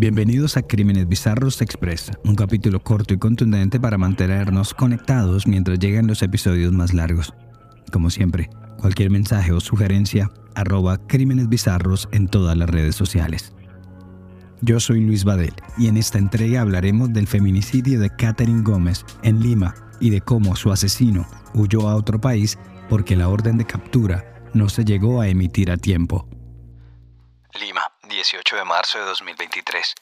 Bienvenidos a Crímenes Bizarros Express, un capítulo corto y contundente para mantenernos conectados mientras llegan los episodios más largos. Como siempre, cualquier mensaje o sugerencia, arroba Crímenes Bizarros en todas las redes sociales. Yo soy Luis Badel y en esta entrega hablaremos del feminicidio de Catherine Gómez en Lima y de cómo su asesino huyó a otro país porque la orden de captura no se llegó a emitir a tiempo. Lima, 18 de marzo de 2023.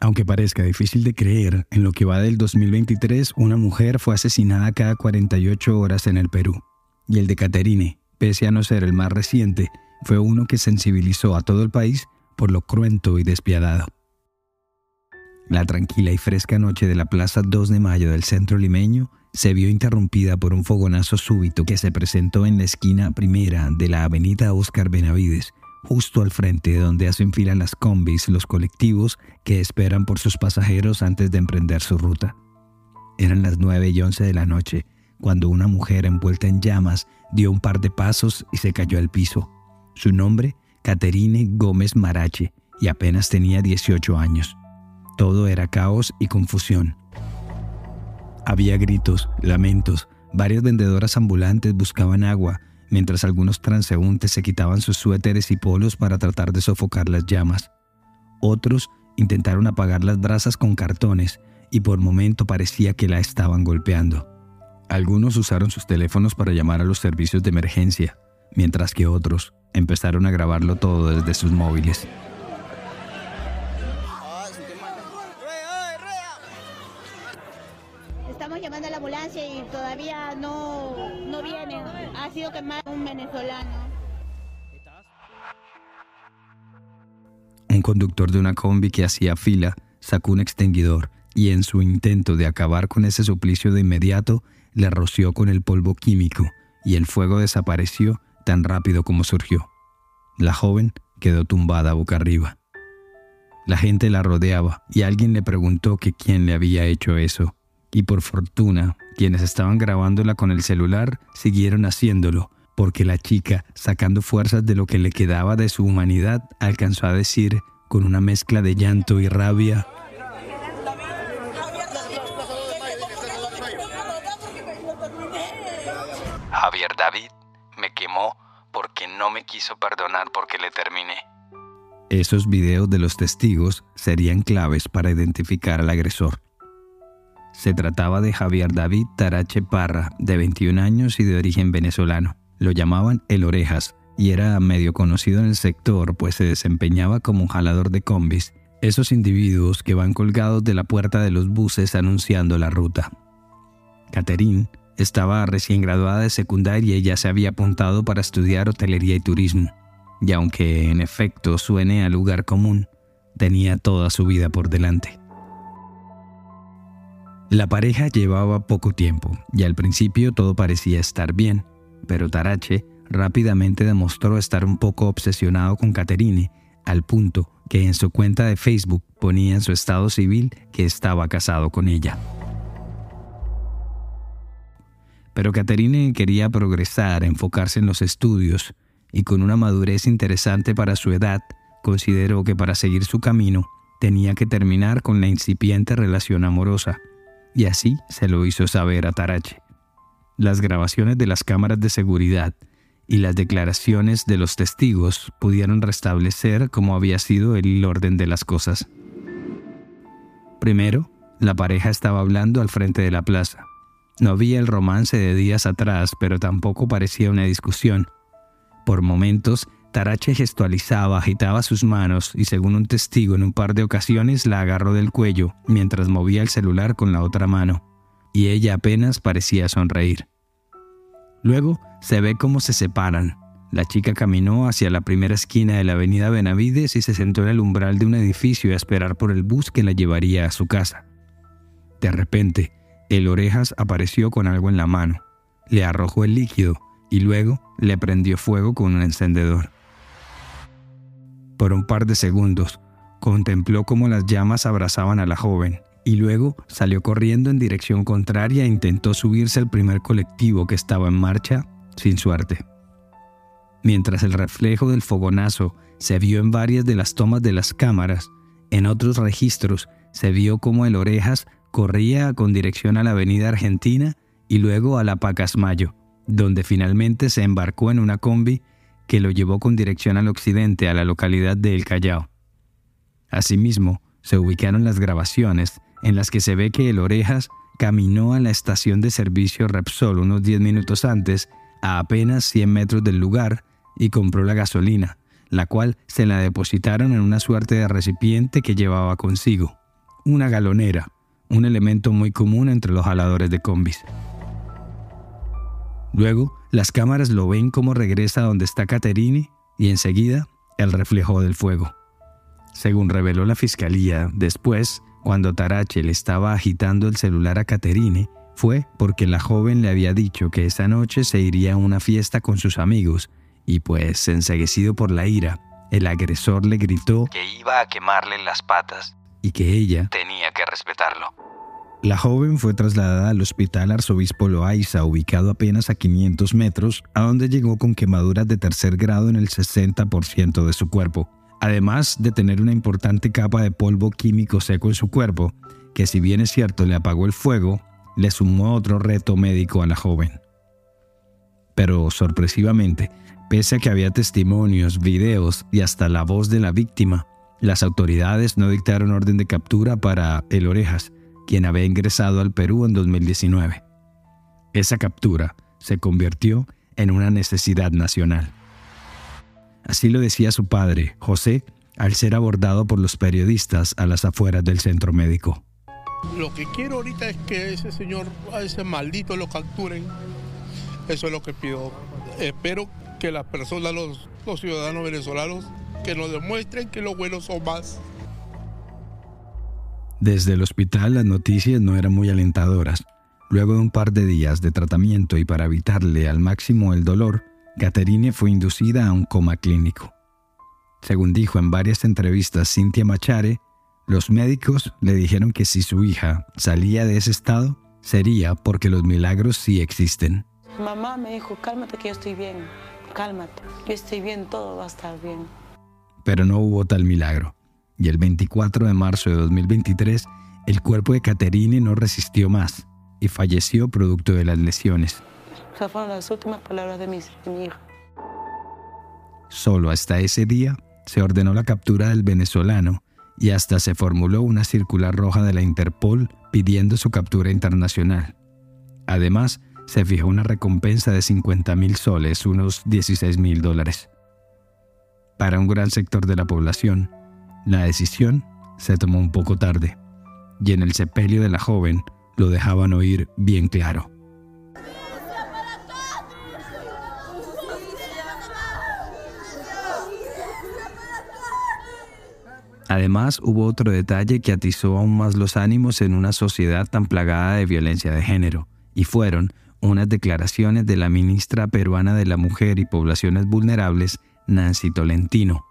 Aunque parezca difícil de creer, en lo que va del 2023, una mujer fue asesinada cada 48 horas en el Perú. Y el de Caterine, pese a no ser el más reciente, fue uno que sensibilizó a todo el país por lo cruento y despiadado. La tranquila y fresca noche de la Plaza 2 de Mayo del centro limeño se vio interrumpida por un fogonazo súbito que se presentó en la esquina primera de la avenida Oscar Benavides, justo al frente de donde hacen fila las combis, los colectivos que esperan por sus pasajeros antes de emprender su ruta. Eran las 9 y 11 de la noche cuando una mujer envuelta en llamas dio un par de pasos y se cayó al piso. Su nombre, Caterine Gómez Marache, y apenas tenía 18 años. Todo era caos y confusión. Había gritos, lamentos, varias vendedoras ambulantes buscaban agua, mientras algunos transeúntes se quitaban sus suéteres y polos para tratar de sofocar las llamas. Otros intentaron apagar las brasas con cartones y por momento parecía que la estaban golpeando. Algunos usaron sus teléfonos para llamar a los servicios de emergencia, mientras que otros empezaron a grabarlo todo desde sus móviles. Llamando a la ambulancia y todavía no, no viene. Ha sido quemado un venezolano. Un conductor de una combi que hacía fila sacó un extinguidor y en su intento de acabar con ese suplicio de inmediato, le roció con el polvo químico y el fuego desapareció tan rápido como surgió. La joven quedó tumbada boca arriba. La gente la rodeaba y alguien le preguntó que quién le había hecho eso. Y por fortuna, quienes estaban grabándola con el celular siguieron haciéndolo, porque la chica, sacando fuerzas de lo que le quedaba de su humanidad, alcanzó a decir, con una mezcla de llanto y rabia, Javier David me quemó porque no me quiso perdonar porque le terminé. Esos videos de los testigos serían claves para identificar al agresor. Se trataba de Javier David Tarache Parra, de 21 años y de origen venezolano. Lo llamaban El Orejas y era medio conocido en el sector pues se desempeñaba como un jalador de combis, esos individuos que van colgados de la puerta de los buses anunciando la ruta. Catherine estaba recién graduada de secundaria y ya se había apuntado para estudiar hotelería y turismo. Y aunque en efecto suene a lugar común, tenía toda su vida por delante. La pareja llevaba poco tiempo y al principio todo parecía estar bien, pero Tarache rápidamente demostró estar un poco obsesionado con Caterine, al punto que en su cuenta de Facebook ponía en su estado civil que estaba casado con ella. Pero Caterine quería progresar, enfocarse en los estudios, y con una madurez interesante para su edad, consideró que para seguir su camino tenía que terminar con la incipiente relación amorosa, y así se lo hizo saber a Tarache. Las grabaciones de las cámaras de seguridad y las declaraciones de los testigos pudieron restablecer cómo había sido el orden de las cosas. Primero, la pareja estaba hablando al frente de la plaza. No había el romance de días atrás, pero tampoco parecía una discusión. Por momentos, Tarache gestualizaba, agitaba sus manos y según un testigo en un par de ocasiones la agarró del cuello mientras movía el celular con la otra mano, y ella apenas parecía sonreír. Luego se ve cómo se separan. La chica caminó hacia la primera esquina de la avenida Benavides y se sentó en el umbral de un edificio a esperar por el bus que la llevaría a su casa. De repente, el orejas apareció con algo en la mano, le arrojó el líquido y luego le prendió fuego con un encendedor. Por un par de segundos, contempló cómo las llamas abrazaban a la joven y luego salió corriendo en dirección contraria e intentó subirse al primer colectivo que estaba en marcha, sin suerte. Mientras el reflejo del fogonazo se vio en varias de las tomas de las cámaras, En otros registros se vio como el Orejas corría con dirección a la avenida Argentina y luego a la Pacasmayo, donde finalmente se embarcó en una combi que lo llevó con dirección al occidente a la localidad de El Callao. Asimismo, se ubicaron las grabaciones en las que se ve que el Orejas caminó a la estación de servicio Repsol unos 10 minutos antes, a apenas 100 metros del lugar, y compró la gasolina, la cual se la depositaron en una suerte de recipiente que llevaba consigo, una galonera, un elemento muy común entre los jaladores de combis. Luego, las cámaras lo ven como regresa donde está Caterine y enseguida el reflejo del fuego. Según reveló la fiscalía, después, cuando Tarache le estaba agitando el celular a Caterine, fue porque la joven le había dicho que esa noche se iría a una fiesta con sus amigos y pues, enseguecido por la ira, el agresor le gritó que iba a quemarle las patas y que ella tenía que respetarlo. La joven fue trasladada al Hospital Arzobispo Loaiza, ubicado apenas a 500 metros, a donde llegó con quemaduras de tercer grado en el 60% de su cuerpo, además de tener una importante capa de polvo químico seco en su cuerpo, que si bien es cierto le apagó el fuego, le sumó otro reto médico a la joven. Pero sorpresivamente, pese a que había testimonios, videos y hasta la voz de la víctima, las autoridades no dictaron orden de captura para El Orejas, quien había ingresado al Perú en 2019. Esa captura se convirtió en una necesidad nacional. Así lo decía su padre, José, al ser abordado por los periodistas a las afueras del centro médico. Lo que quiero ahorita es que ese señor, a ese maldito lo capturen. Eso es lo que pido. Espero que las personas, los, los ciudadanos venezolanos, que nos demuestren que los buenos son más. Desde el hospital las noticias no eran muy alentadoras. Luego de un par de días de tratamiento y para evitarle al máximo el dolor, Caterine fue inducida a un coma clínico. Según dijo en varias entrevistas Cintia Machare, los médicos le dijeron que si su hija salía de ese estado, sería porque los milagros sí existen. Mamá me dijo, cálmate que yo estoy bien, cálmate, yo estoy bien, todo va a estar bien. Pero no hubo tal milagro y el 24 de marzo de 2023 el cuerpo de Caterine no resistió más y falleció producto de las lesiones. Esas fueron las últimas palabras de mi, hija. Solo hasta ese día se ordenó la captura del venezolano y hasta se formuló una circular roja de la Interpol pidiendo su captura internacional. Además, se fijó una recompensa de 50 mil soles, unos 16 mil dólares. Para un gran sector de la población, la decisión se tomó un poco tarde, y en el sepelio de la joven lo dejaban oír bien claro. Además, hubo otro detalle que atizó aún más los ánimos en una sociedad tan plagada de violencia de género, y fueron unas declaraciones de la ministra peruana de la Mujer y Poblaciones Vulnerables, Nancy Tolentino,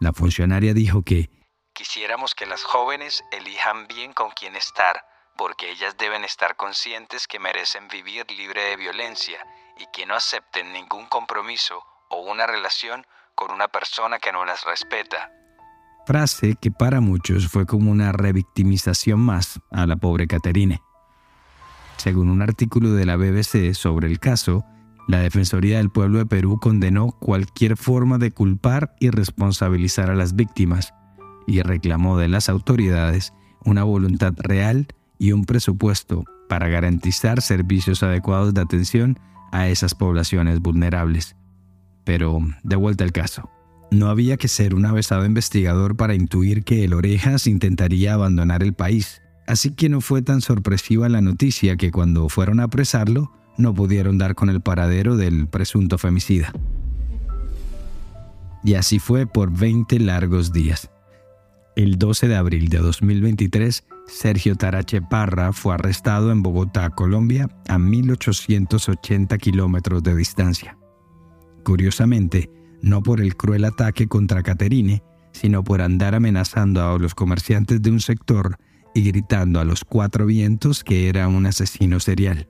la funcionaria dijo que Quisiéramos que las jóvenes elijan bien con quién estar, porque ellas deben estar conscientes que merecen vivir libre de violencia y que no acepten ningún compromiso o una relación con una persona que no las respeta. Frase que para muchos fue como una revictimización más a la pobre Caterine. Según un artículo de la BBC sobre el caso, la Defensoría del Pueblo de Perú condenó cualquier forma de culpar y responsabilizar a las víctimas y reclamó de las autoridades una voluntad real y un presupuesto para garantizar servicios adecuados de atención a esas poblaciones vulnerables. Pero, de vuelta al caso, no había que ser un avesado investigador para intuir que el Orejas intentaría abandonar el país, así que no fue tan sorpresiva la noticia que cuando fueron a apresarlo, no pudieron dar con el paradero del presunto femicida. Y así fue por 20 largos días. El 12 de abril de 2023, Sergio Tarache Parra fue arrestado en Bogotá, Colombia, a 1880 kilómetros de distancia. Curiosamente, no por el cruel ataque contra Caterine, sino por andar amenazando a los comerciantes de un sector y gritando a los cuatro vientos que era un asesino serial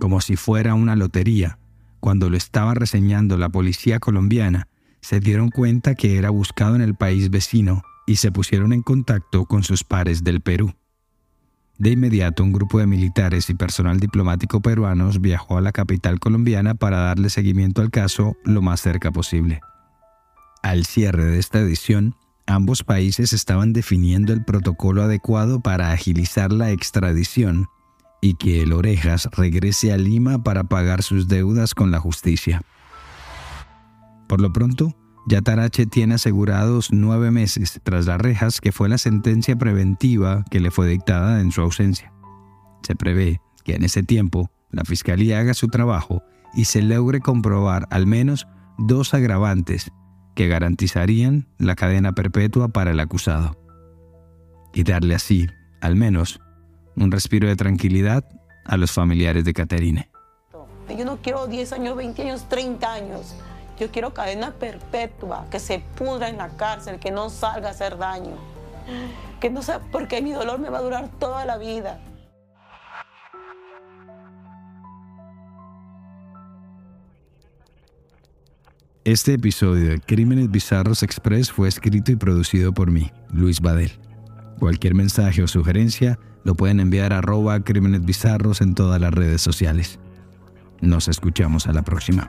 como si fuera una lotería. Cuando lo estaba reseñando la policía colombiana, se dieron cuenta que era buscado en el país vecino y se pusieron en contacto con sus pares del Perú. De inmediato, un grupo de militares y personal diplomático peruanos viajó a la capital colombiana para darle seguimiento al caso lo más cerca posible. Al cierre de esta edición, ambos países estaban definiendo el protocolo adecuado para agilizar la extradición y que el Orejas regrese a Lima para pagar sus deudas con la justicia. Por lo pronto, Yatarache tiene asegurados nueve meses tras las rejas, que fue la sentencia preventiva que le fue dictada en su ausencia. Se prevé que en ese tiempo la Fiscalía haga su trabajo y se logre comprobar al menos dos agravantes que garantizarían la cadena perpetua para el acusado. Y darle así, al menos, un respiro de tranquilidad a los familiares de Caterine. Yo no quiero 10 años, 20 años, 30 años. Yo quiero cadena perpetua, que se pudra en la cárcel, que no salga a hacer daño. Que no sea, porque mi dolor me va a durar toda la vida. Este episodio de Crímenes Bizarros Express fue escrito y producido por mí, Luis Badel. Cualquier mensaje o sugerencia lo pueden enviar a arroba Crímenes Bizarros en todas las redes sociales. Nos escuchamos a la próxima.